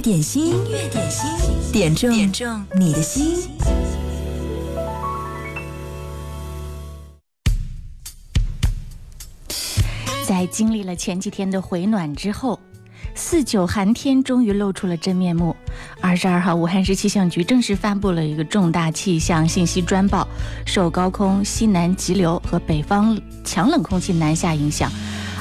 点心，音乐点心，点中点中你的心。在经历了前几天的回暖之后，四九寒天终于露出了真面目。二十二号，武汉市气象局正式发布了一个重大气象信息专报，受高空西南急流和北方强冷空气南下影响，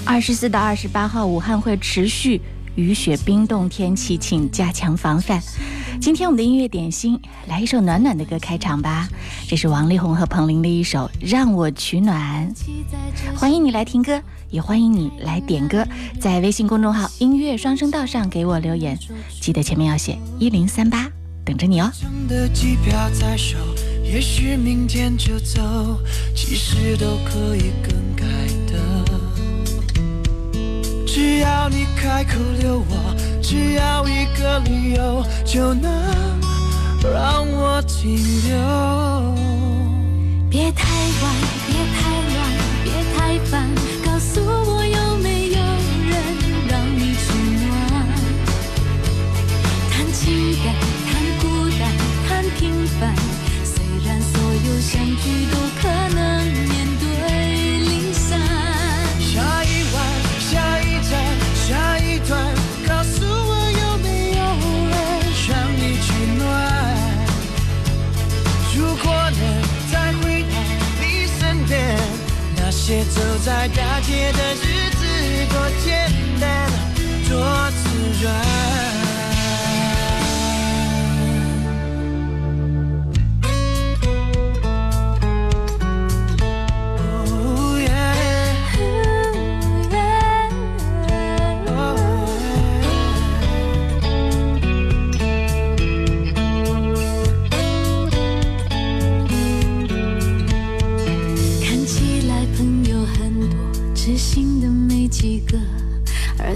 二十四到二十八号，武汉会持续。雨雪冰冻天气，请加强防范。今天我们的音乐点心，来一首暖暖的歌开场吧。这是王力宏和彭羚的一首《让我取暖》。欢迎你来听歌，也欢迎你来点歌，在微信公众号“音乐双声道”上给我留言，记得前面要写一零三八，等着你哦。也许明天就走，其实都可以更改。只要你开口留我，只要一个理由，就能让我停留。别太晚，别太乱，别太烦，告诉我有没有人让你取暖？谈情感，谈孤单，谈平凡，虽然所有相聚都如果能再回到你身边那些走在大街的日子多简单多自然。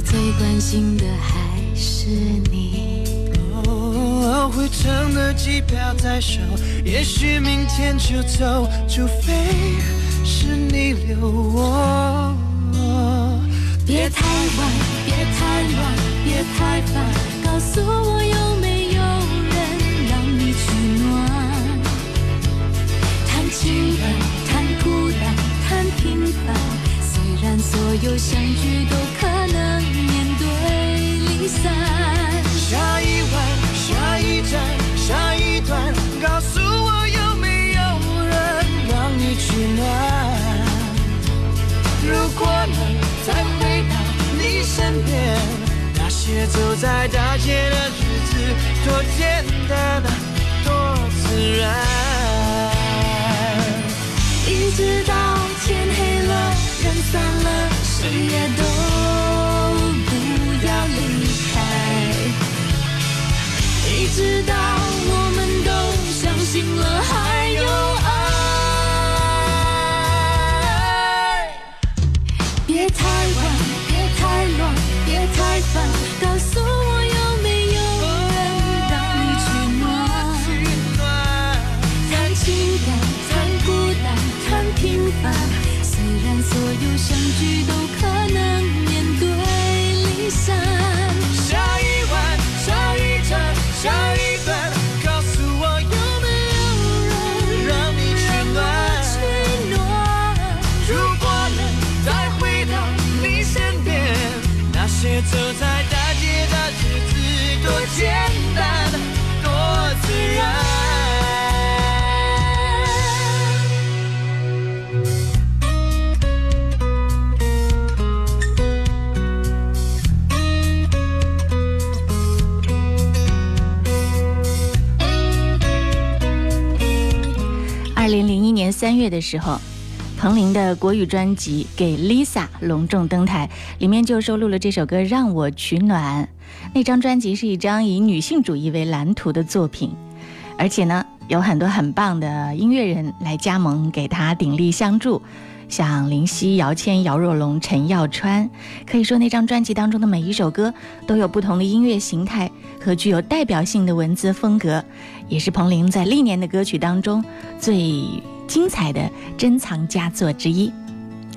最关心的还是你。哦回程的机票在手，也许明天就走，除非是你留我。别太晚，别太乱，别太烦，告诉我有没有人让你取暖？谈情感，谈孤单，谈平凡，所有相聚都可能面对离散。下一晚，下一站，下一段，告诉我有没有人让你取暖？如果能再回到你身边，那些走在大街的日子，多简单，多自然。一直到天黑了，人散了，谁也都不要离开，一。直到月的时候，彭羚的国语专辑《给 Lisa》隆重登台，里面就收录了这首歌《让我取暖》。那张专辑是一张以女性主义为蓝图的作品，而且呢，有很多很棒的音乐人来加盟，给他鼎力相助，像林夕、姚谦、姚若龙、陈耀川。可以说，那张专辑当中的每一首歌都有不同的音乐形态和具有代表性的文字风格，也是彭羚在历年的歌曲当中最。精彩的珍藏佳作之一。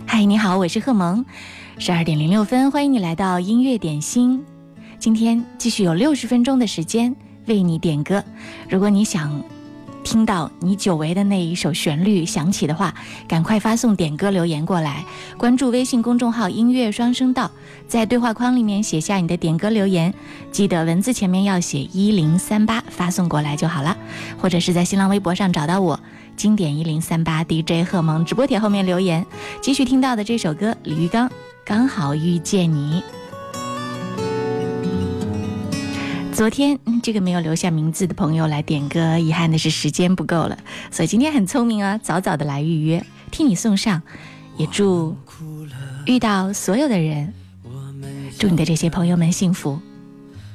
嗨，你好，我是贺萌。十二点零六分，欢迎你来到音乐点心。今天继续有六十分钟的时间为你点歌。如果你想听到你久违的那一首旋律响起的话，赶快发送点歌留言过来，关注微信公众号“音乐双声道”，在对话框里面写下你的点歌留言，记得文字前面要写一零三八，发送过来就好了。或者是在新浪微博上找到我，经典一零三八 DJ 贺萌直播帖后面留言。继续听到的这首歌，李玉刚《刚好遇见你》。昨天这个没有留下名字的朋友来点歌，遗憾的是时间不够了，所以今天很聪明啊，早早的来预约，替你送上，也祝遇到所有的人，祝你的这些朋友们幸福。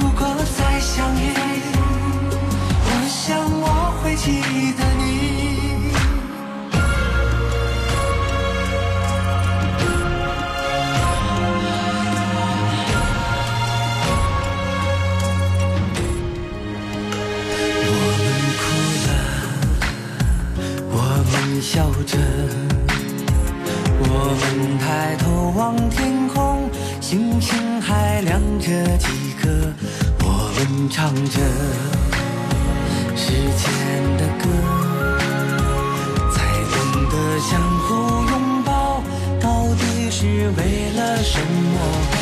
如果再相遇，我想我会记得你。我们哭了，我们笑着，我们抬头望天空，星星还亮着几颗。唱着时间的歌，才懂得相互拥抱到底是为了什么？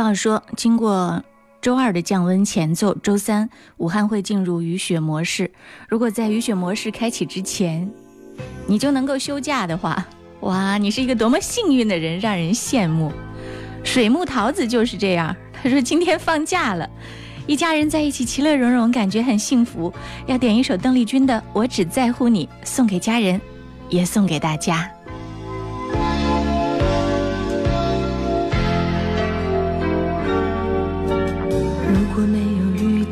报说，经过周二的降温前奏，周三武汉会进入雨雪模式。如果在雨雪模式开启之前，你就能够休假的话，哇，你是一个多么幸运的人，让人羡慕。水木桃子就是这样，他说今天放假了，一家人在一起其乐融融，感觉很幸福。要点一首邓丽君的《我只在乎你》，送给家人，也送给大家。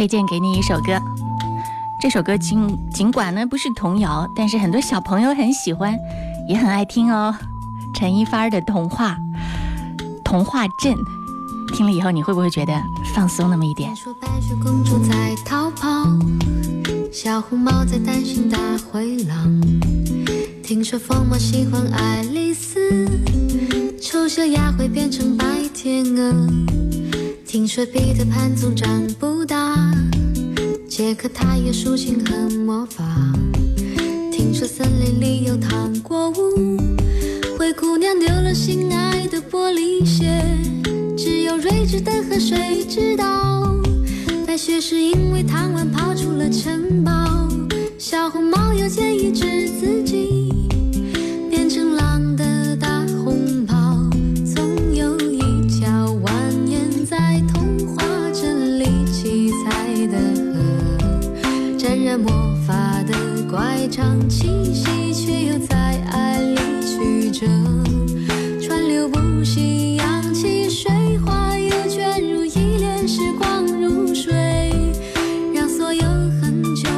推荐给你一首歌。这首歌尽尽管呢不是童谣，但是很多小朋友很喜欢，也很爱听哦。陈一发的《童话童话镇》，听了以后你会不会觉得放松那么一点听？说白雪公主在逃跑，小红帽在担心大灰狼。听说疯帽喜欢爱丽丝，丑小鸭会变成白天鹅。听说彼得潘总长不大，杰克他有竖琴和魔法。听说森林里有糖果屋，灰姑娘丢了心爱的玻璃鞋，只有睿智的河水知道，白雪是因为贪玩跑出了城堡。小红帽又建议治自己，变成狼的河，沾染魔法的乖张气息，却又在爱里曲折，川流不息，扬起水花，又卷入一帘时光如水，让所有很久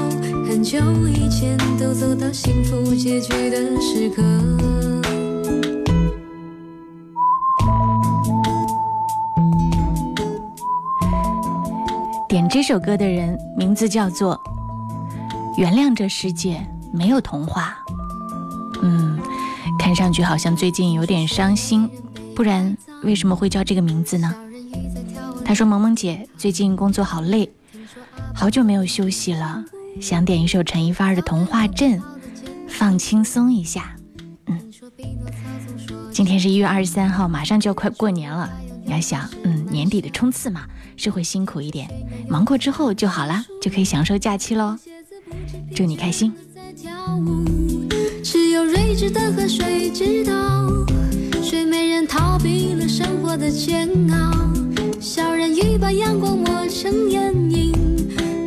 很久以前都走到幸福结局的时刻。点这首歌的人名字叫做“原谅这世界没有童话，嗯，看上去好像最近有点伤心，不然为什么会叫这个名字呢？他说：“萌萌姐最近工作好累，好久没有休息了，想点一首陈一发的《童话镇》，放轻松一下。”嗯，今天是一月二十三号，马上就要快过年了。你要想，嗯，年底的冲刺嘛，是会辛苦一点，忙过之后就好了，就可以享受假期喽。祝你开心。只有睿智的河水知道，睡美人逃避了生活的煎熬，小人鱼把阳光抹成眼影，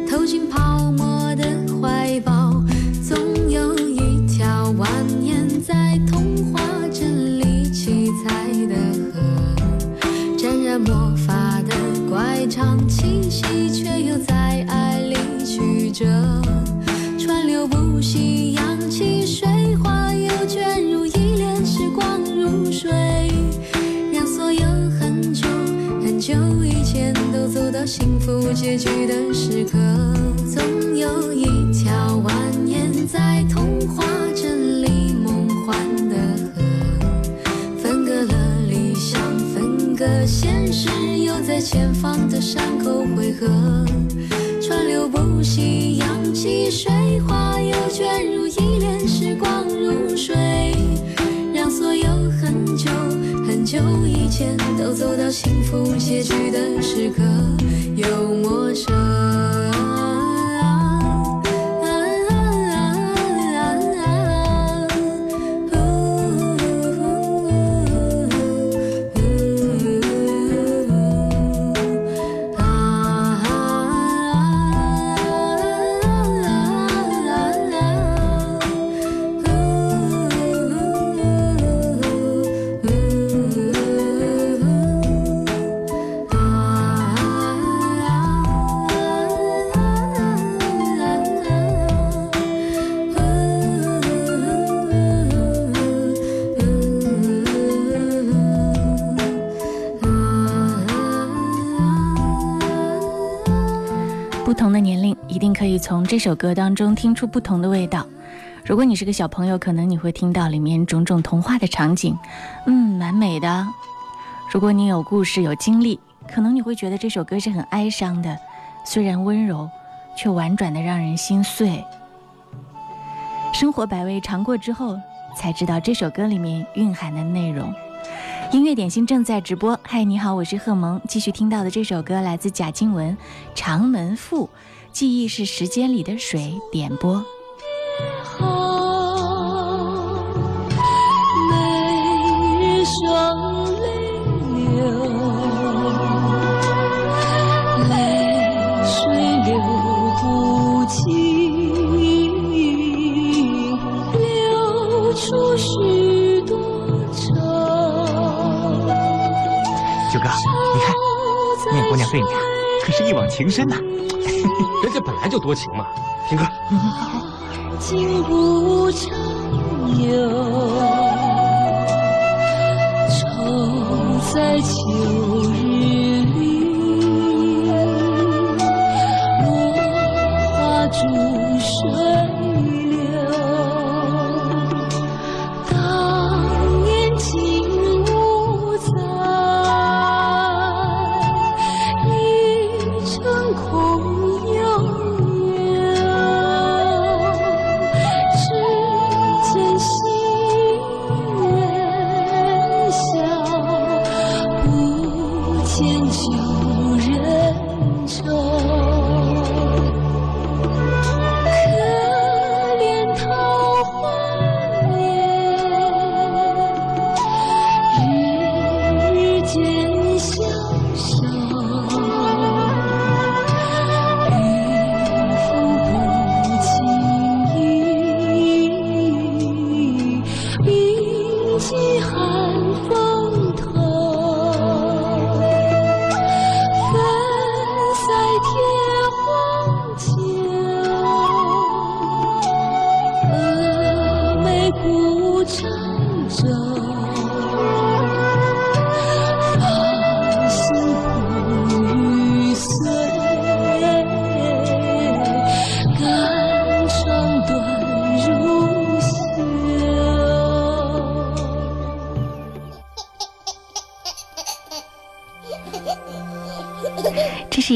投进泡沫的怀抱，总有一条蜿蜒在童话镇里七彩的河，沾染魔法的乖张气息，却又在爱里曲折。夕阳，起水花，又卷入一帘时光如水，让所有很久很久以前都走到幸福结局的时刻。总有一条蜿蜒在童话镇里梦幻的河，分隔了理想，分隔现实，又在前方的山口汇合。呼吸，扬起水花，又卷入一帘时光如水，让所有很久很久以前都走到幸福结局的时刻，又陌生。从这首歌当中听出不同的味道。如果你是个小朋友，可能你会听到里面种种童话的场景，嗯，蛮美的。如果你有故事有经历，可能你会觉得这首歌是很哀伤的，虽然温柔，却婉转的让人心碎。生活百味尝过之后，才知道这首歌里面蕴含的内容。音乐点心正在直播，嗨，你好，我是贺萌。继续听到的这首歌来自贾静雯，《长门赋》，记忆是时间里的水，点播。好，每日双泪流，泪水流不尽，流出许多愁。九哥，你看，念姑娘对你啊，可是一往情深呐、人家本来就多情嘛。听歌，情不长有，愁在秋日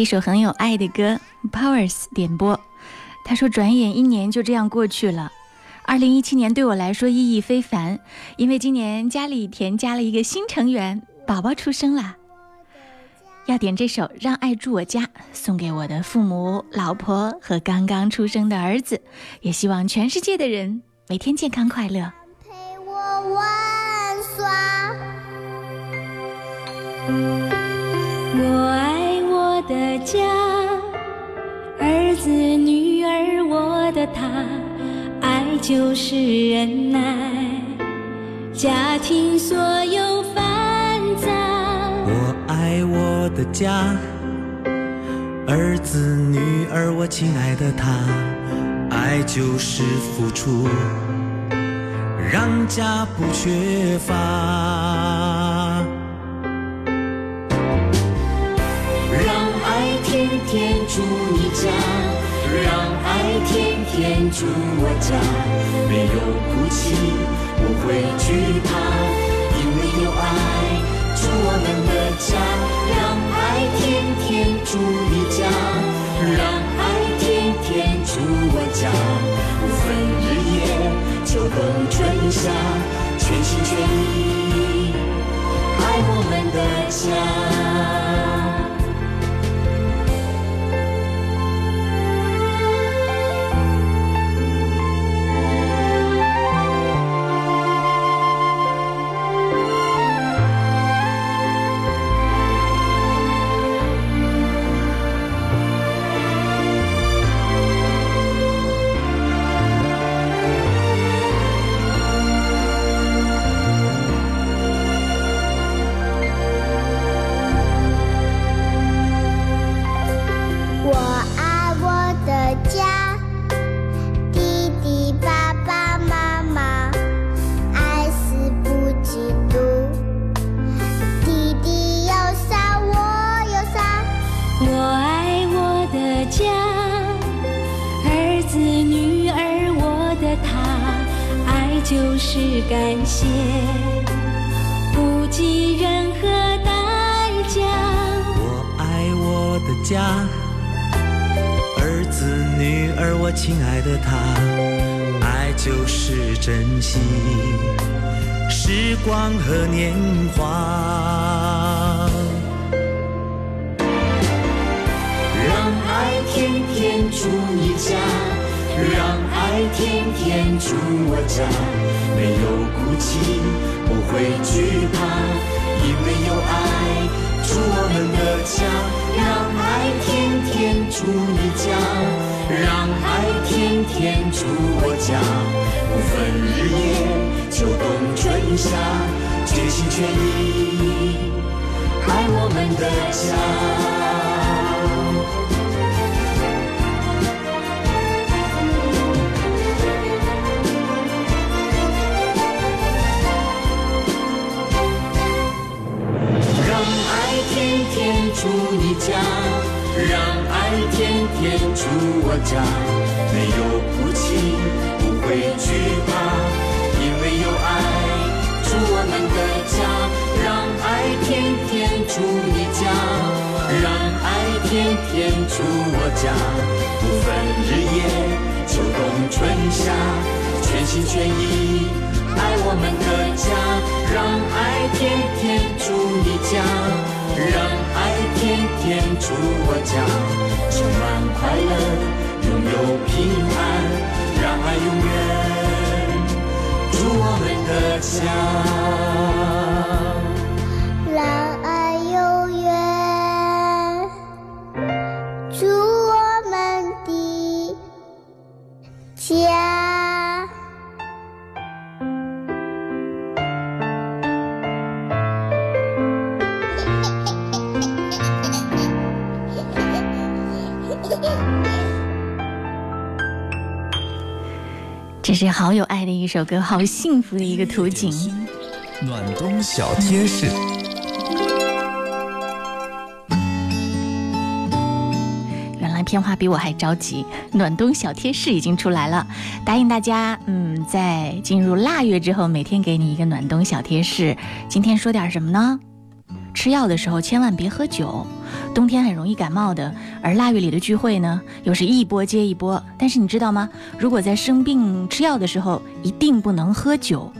首很有爱的歌，Powers 点播。他说：“转眼一年就这样过去了，二零一七年对我来说意义非凡，因为今年家里添加了一个新成员，宝宝出生了。要点这首《让爱住我家》，送给我的父母、老婆和刚刚出生的儿子，也希望全世界的人每天健康快乐。”陪我玩耍。我爱我的家，儿子女儿我的他，爱就是忍耐，家庭所有烦杂。我爱我的家，儿子女儿我亲爱的他，爱就是付出，让家不缺乏。天天住你家，让爱天天住我家，没有哭泣，不会惧怕，因为有爱住我们的家。让爱天天住你家，让爱天天住我家，不分日夜，秋冬春夏，全心全意爱我们的家。家，儿子女儿我的他，爱就是感谢，不计任何代价。我爱我的家，儿子女儿我亲爱的他，爱就是珍惜时光和年华。天天住你家，让爱天天住我家，没有哭泣，不会惧怕，因为有爱住我们的家。让爱天天住你家，让爱天天住我家，不分日夜，秋冬春夏，全心全意爱我们的家。天住你家，让爱天天住我家，没有哭泣，不会惧怕，因为有爱住我们的家。让爱天天住你家，让爱天天住我家，不分日夜，秋冬春夏，全心全意爱我们的家。让爱天天住你家，让爱天天住我家，充满快乐，拥有平安，让爱永远住我们的家。让爱永远住我们的家。是好有爱的一首歌，好幸福的一个图景。暖冬小贴士。原来片花比我还着急，暖冬小贴士已经出来了，答应大家，嗯，在进入腊月之后，每天给你一个暖冬小贴士。今天说点什么呢？吃药的时候千万别喝酒，冬天很容易感冒的。而腊月里的聚会呢，又是一波接一波。但是你知道吗？如果在生病吃药的时候，一定不能喝酒。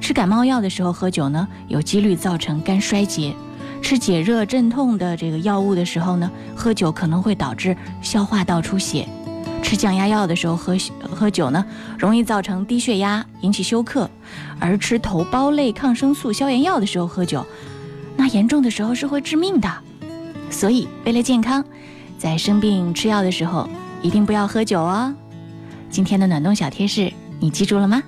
吃感冒药的时候喝酒呢，有几率造成肝衰竭；吃解热镇痛的这个药物的时候呢，喝酒可能会导致消化道出血；吃降压药的时候喝喝酒呢，容易造成低血压，引起休克；而吃头孢类抗生素消炎药的时候喝酒，那严重的时候是会致命的。所以为了健康，在生病吃药的时候一定不要喝酒哦。今天的暖冬小贴士，你记住了吗？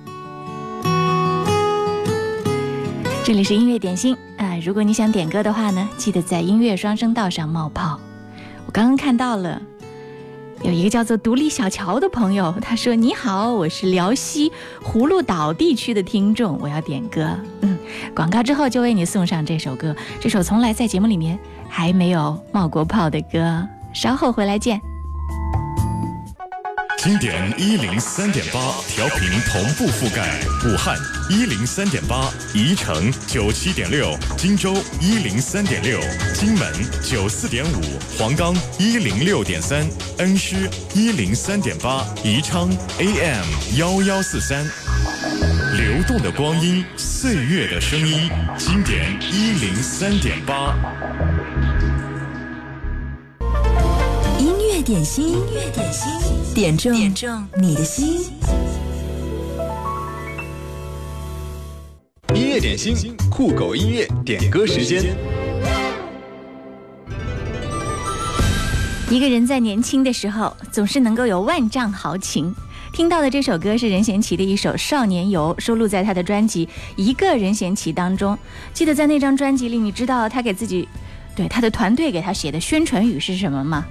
这里是音乐点心啊、如果你想点歌的话呢，记得在音乐双声道上冒泡。我刚刚看到了有一个叫做独立小乔的朋友，他说：“你好，我是辽西葫芦岛地区的听众，我要点歌。”嗯，广告之后就为你送上这首歌，这首从来在节目里面还没有冒过泡的歌。稍后回来见。经典一零三点八调频同步覆盖武汉一零三点八，宜城九七点六，荆州一零三点六，荆门九四点五，黄冈一零六点三，恩施一零三点八，宜昌 AM 幺幺四三。流动的光阴，岁月的声音，经典一零三点八。音乐点心，音乐点心，点中点中你的心。音乐点心，酷狗音乐点歌时间。一个人在年轻的时候，总是能够有万丈豪情。听到的这首歌是任贤齐的一首《少年游》，收录在他的专辑《一个任贤齐》当中。记得在那张专辑里，你知道他给自己，对他的团队给他写的宣传语是什么吗？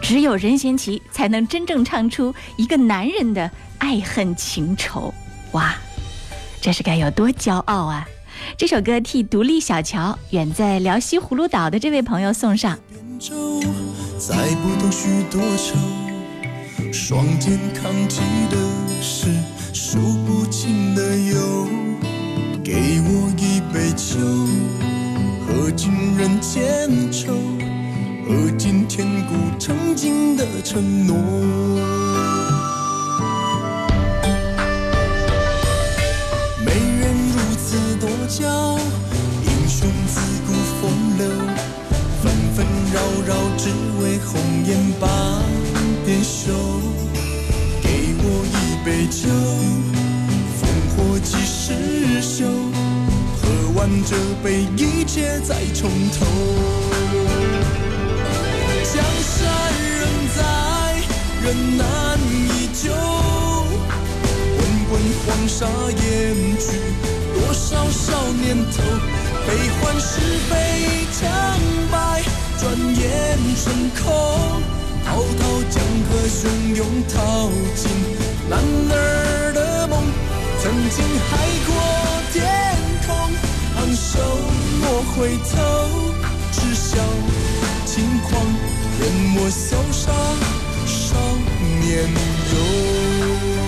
只有任贤齐才能真正唱出一个男人的爱恨情仇。哇，这是该有多骄傲啊！这首歌替独立小乔远在辽西葫芦岛的这位朋友送上。再不懂许多愁，双肩扛起的是数不清的忧。给我一杯酒，喝尽人间愁，喝尽千古曾经的承诺。没人如此多娇，杯酒，烽火几时休？喝完这杯，一切再从头。江山仍在，人难依旧。滚滚黄沙掩去多少少年头？悲欢是非成败，转眼成空。滔滔江河汹涌，淘尽男儿的梦。曾经海阔天空，昂首莫回头。只笑轻狂，任我潇洒少年游。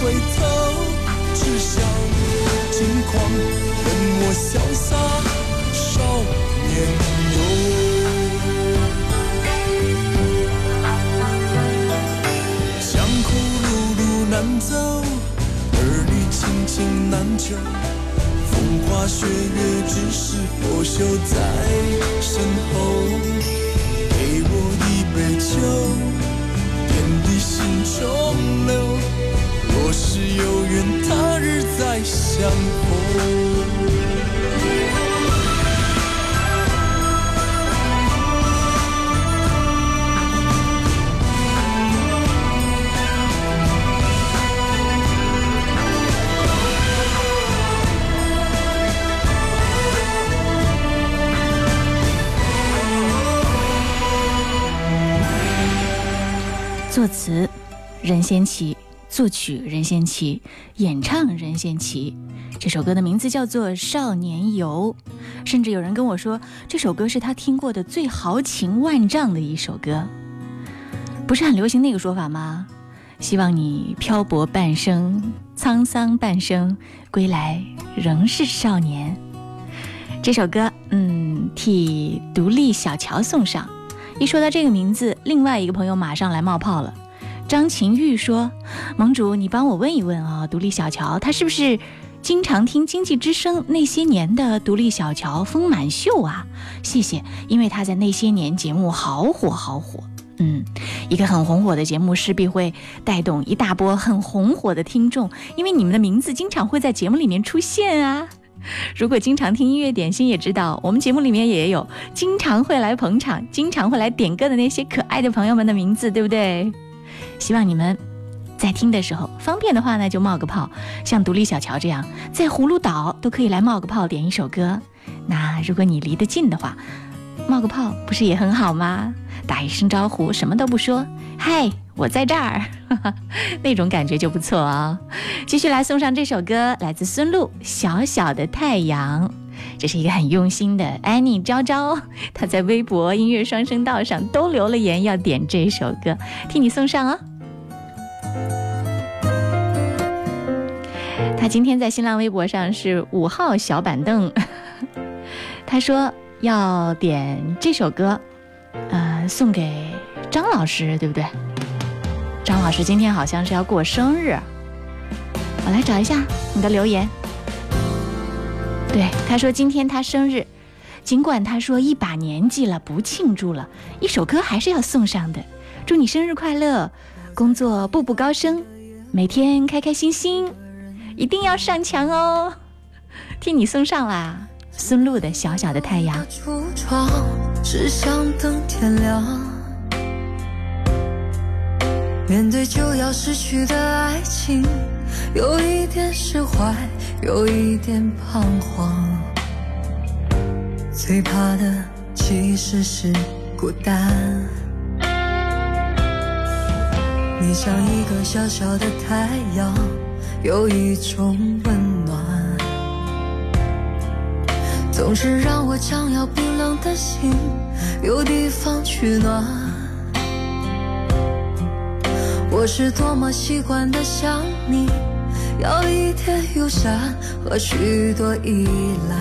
回头，只想轻狂，任我潇洒少年游。江湖路路难走，儿女情情难求。风花雪月，只是拂袖在身后。给我一杯酒，点滴心中留。若是有缘，他日再相逢。作词任贤齐，作曲任贤齐，演唱任贤齐。这首歌的名字叫做《少年游》，甚至有人跟我说，这首歌是他听过的最豪情万丈的一首歌。不是很流行那个说法吗？希望你漂泊半生，沧桑半生，归来仍是少年。这首歌，嗯，替独立小乔送上。一说到这个名字，另外一个朋友马上来冒泡了。张晴玉说：“盟主，你帮我问一问啊，独立小乔他是不是经常听经济之声那些年的独立小乔丰满秀啊？谢谢，因为他在那些年节目好火好火。嗯，一个很红火的节目势必会带动一大波很红火的听众，因为你们的名字经常会在节目里面出现啊。”如果经常听音乐点心，也知道我们节目里面也有经常会来捧场、经常会来点歌的那些可爱的朋友们的名字，对不对？希望你们在听的时候方便的话呢，就冒个泡，像独立小乔这样，在葫芦岛都可以来冒个泡，点一首歌。那如果你离得近的话，冒个泡不是也很好吗？打一声招呼，什么都不说，嗨，我在这儿，那种感觉就不错啊、继续来送上这首歌，来自孙露《小小的太阳》。这是一个很用心的安妮昭昭，她在微博音乐双声道上都留了言，要点这首歌，替你送上哦。她今天在新浪微博上是五号小板凳，她说要点这首歌，呃，送给张老师，对不对？张老师今天好像是要过生日，我来找一下你的留言。对，他说今天他生日，尽管他说一把年纪了不庆祝了，一首歌还是要送上的。祝你生日快乐，工作步步高升，每天开开心心，一定要上墙哦！替你送上啦，孙露的小小的太阳。橱窗，只想等天亮。面对就要失去的爱情，有一点释怀，有一点彷徨。最怕的其实是孤单。你像一个小小的太阳，有一种温暖，总是让我将要冰冷的心有地方取暖。我是多么习惯的想你，要一点友善和许多依赖，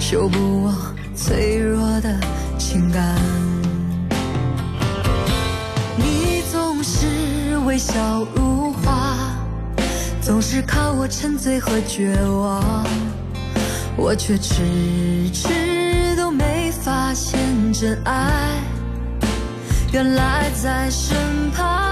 修补我脆弱的情感。你总是微笑如花，总是靠我沉醉和绝望，我却迟迟都没发现真爱。原来在身旁，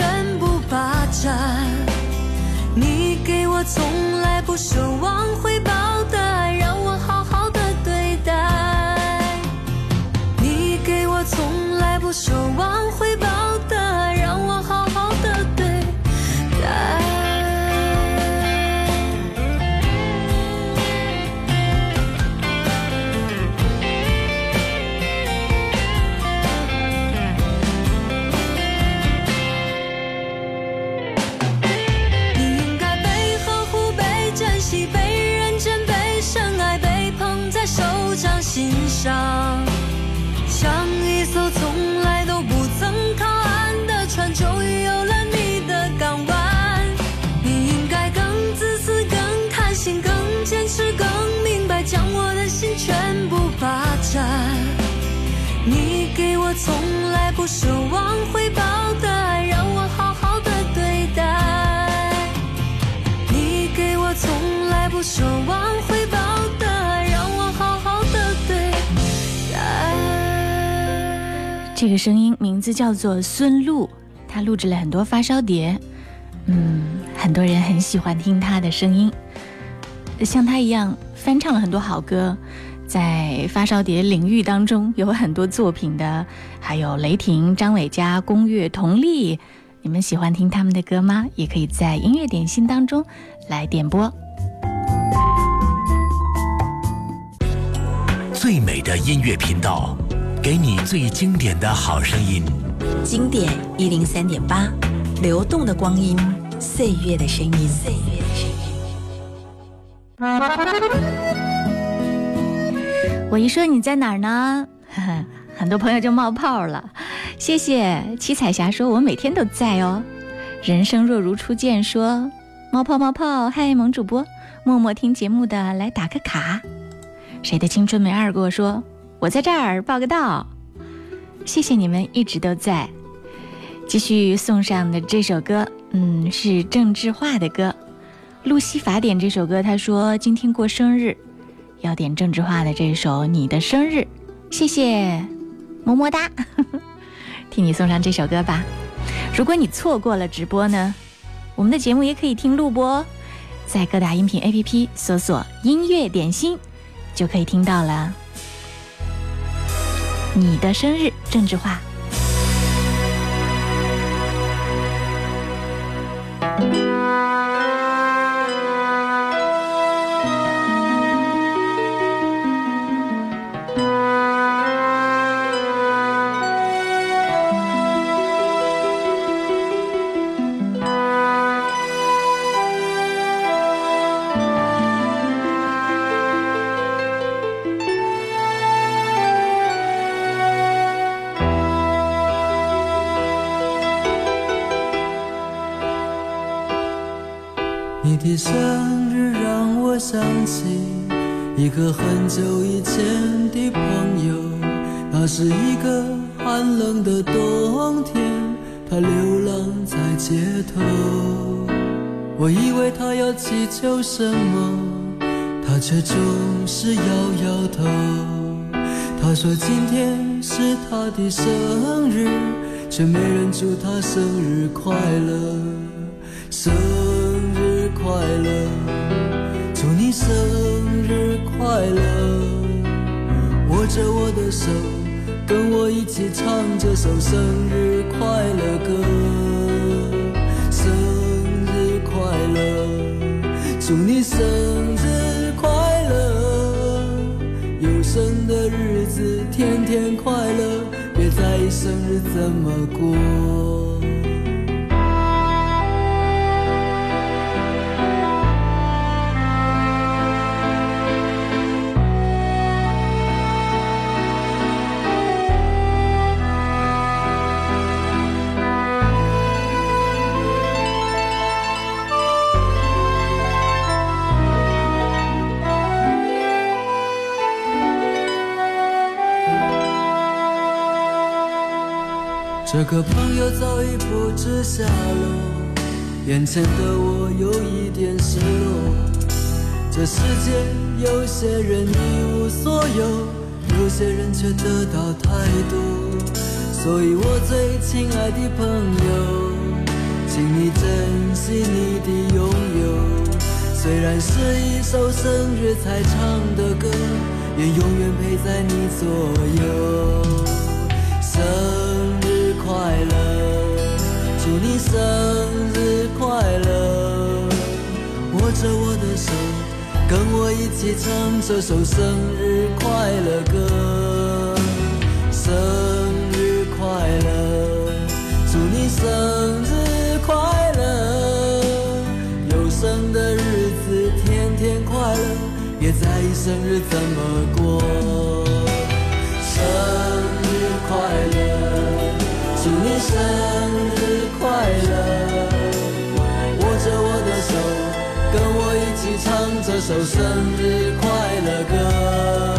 全部霸占。你给我从来不奢望回字叫做孙露，她录制了很多发烧碟，嗯，很多人很喜欢听她的声音，像她一样翻唱了很多好歌，在发烧碟领域当中有很多作品的，还有雷霆、张伟嘉、宫岳、佟丽，你们喜欢听他们的歌吗？也可以在音乐点心当中来点播。最美的音乐频道，给你最经典的好声音。经典一零三点八，流动的光阴，岁月的声音。岁月的声音。我一说你在哪儿呢？呵呵，很多朋友就冒泡了。谢谢七彩霞说，我每天都在哦。人生若如初见说，冒泡冒泡，嗨，萌主播，默默听节目的来打个卡。谁的青春没二过说，我在这儿报个到。谢谢你们一直都在。继续送上的这首歌，嗯，是郑智化的歌，《路西法典》这首歌。他说今天过生日。要点郑智化的这首《你的生日》，谢谢，么么哒，替你送上这首歌吧。如果你错过了直播呢，我们的节目也可以听录播，在各大音频 APP 搜索“音乐点心”，就可以听到了。你的生日，政治化。他流浪在街头，我以为他要祈求什么，他却总是摇摇头，他说今天是他的生日，却没人祝他生日快乐，生日快乐，祝你生日快乐，握着我的手。跟我一起唱这首生日快乐歌。生日快乐，祝你生日快乐，有生的日子天天快乐，别在意生日怎么过。这个朋友早已不知下落，眼前的我有一点失落。这世界有些人一无所有，有些人却得到太多。所以我最亲爱的朋友，请你珍惜你的拥有。虽然是一首生日才唱的歌，愿永远陪在你左右。生快乐，祝你生日快乐！握着我的手，跟我一起唱这首生日快乐歌。生日快乐，祝你生日快乐！有生的日子天天快乐，别在意生日怎么过。生生日快乐握着我的手跟我一起唱这首生日快乐歌。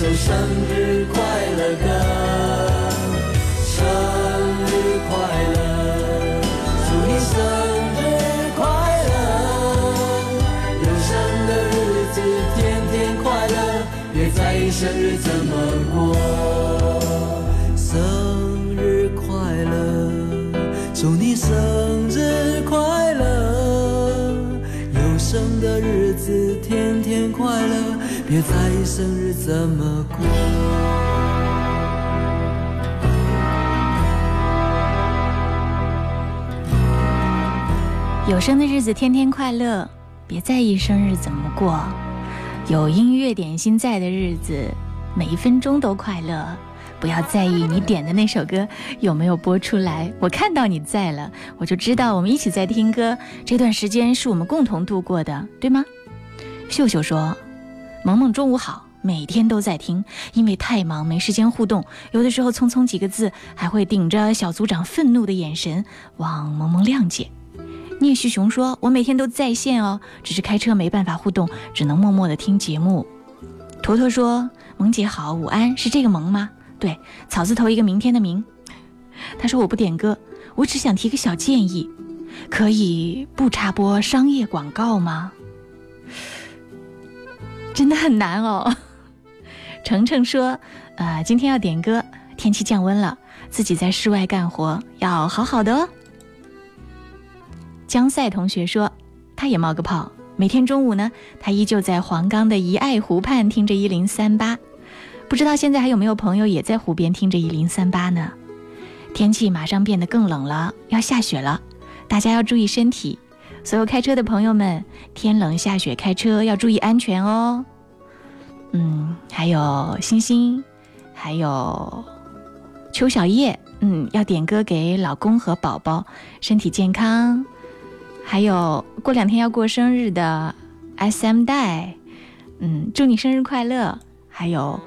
首生日快乐歌。生日快乐！祝你生日快乐！有生的日子天天快乐，别在意生日怎么过。生日快乐！祝你生日快乐！有生的日子天天快乐，别在意生日怎么过。有生的日子天天快乐，别在意生日怎么过。有音乐点心在的日子，每一分钟都快乐。不要在意你点的那首歌有没有播出来，我看到你在了，我就知道我们一起在听歌。这段时间是我们共同度过的，对吗？秀秀说：“萌萌中午好，每天都在听，因为太忙没时间互动，有的时候匆匆几个字，还会顶着小组长愤怒的眼神望萌萌谅解。”聂旭雄说：“我每天都在线哦，只是开车没办法互动，只能默默的听节目。”坨坨说：“萌姐好，午安，是这个萌吗？对，草字头一个明天的明。”他说：“我不点歌，我只想提个小建议，可以不插播商业广告吗？”真的很难哦。程程说：“呃，今天要点歌，天气降温了，自己在室外干活要好好的哦。”江赛同学说，他也冒个泡。每天中午呢，他依旧在黄冈的怡爱湖畔听着一零三八。不知道现在还有没有朋友也在湖边听着一零三八呢？天气马上变得更冷了，要下雪了，大家要注意身体。所有开车的朋友们，天冷下雪开车要注意安全哦。嗯，还有星星，还有邱小叶，嗯，要点歌给老公和宝宝，身体健康。还有过两天要过生日的 S M 代，嗯，祝你生日快乐！还有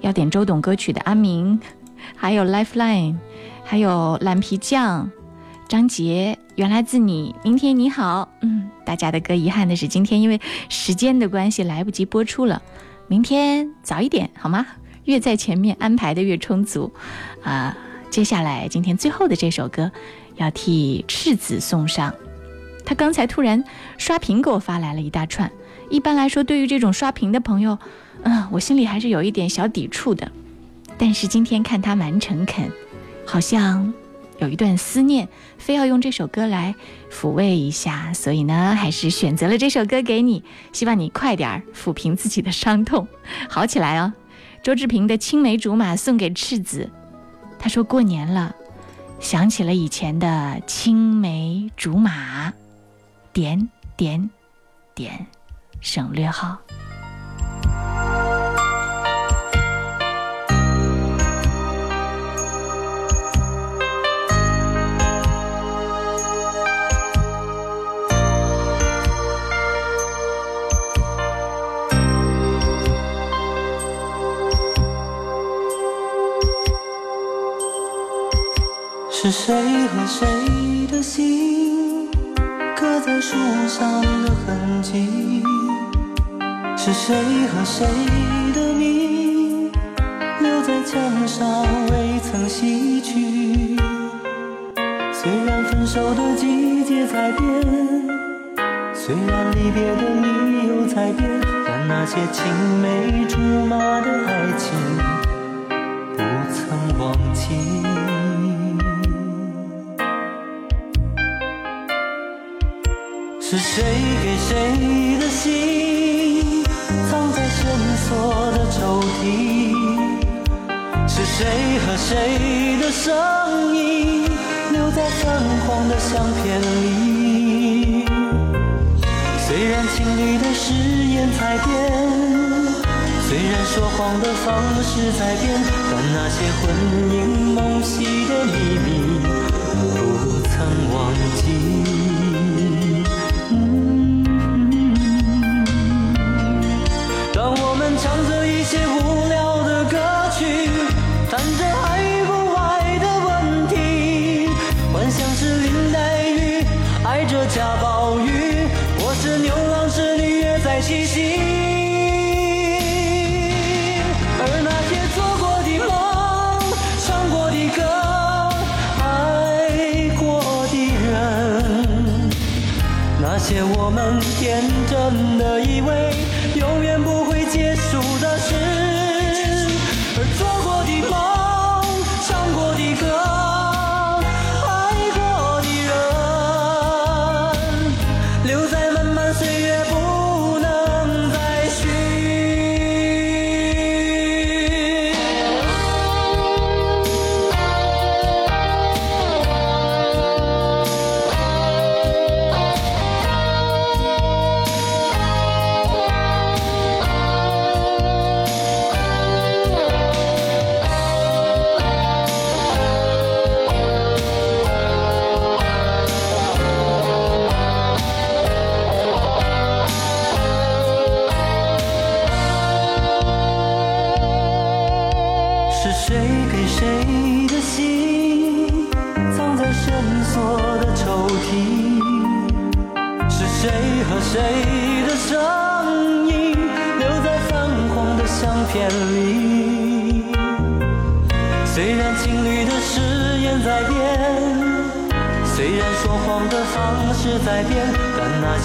要点周董歌曲的阿明，还有 Lifeline，还有蓝皮酱，张杰，原来自你，明天你好，嗯，大家的歌，遗憾的是今天因为时间的关系来不及播出了，明天早一点好吗？越在前面安排的越充足，啊，接下来今天最后的这首歌。要替赤子送上。他刚才突然刷屏给我发来了一大串。一般来说，对于这种刷屏的朋友，嗯，我心里还是有一点小抵触的。但是今天看他蛮诚恳，好像有一段思念，非要用这首歌来抚慰一下，所以呢，还是选择了这首歌给你。希望你快点儿抚平自己的伤痛，好起来哦。周志平的青梅竹马送给赤子，他说过年了，想起了以前的青梅竹马。点点点，省略号。是谁和谁的心刻在树上的痕迹？是谁和谁的名留在墙上未曾洗去？虽然分手的季节在变，虽然离别的理由在变，但那些青梅竹马的爱情不曾忘记。是谁给谁的心藏在深锁的抽屉？是谁和谁的声音留在泛黄的相片里？虽然情侣的誓言在变，虽然说谎的方式在变，但那些魂萦梦系的秘密不曾忘记。一些无聊的歌曲，谈着爱与不爱的问题，幻想是林黛玉爱着贾宝玉，或是牛郎织女约在七夕。而那些做过的梦、唱过的歌、爱过的人，那些我们天真的以为永远不会结束的事，而做过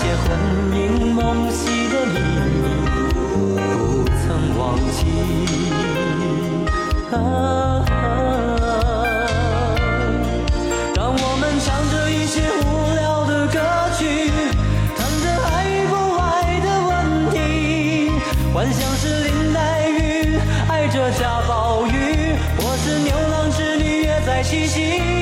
些魂萦梦系的秘密不曾忘记。啊，当我们唱着一些无聊的歌曲，谈着爱不爱的问题，幻想是林黛玉爱着贾宝玉，或是牛郎织女约在七夕。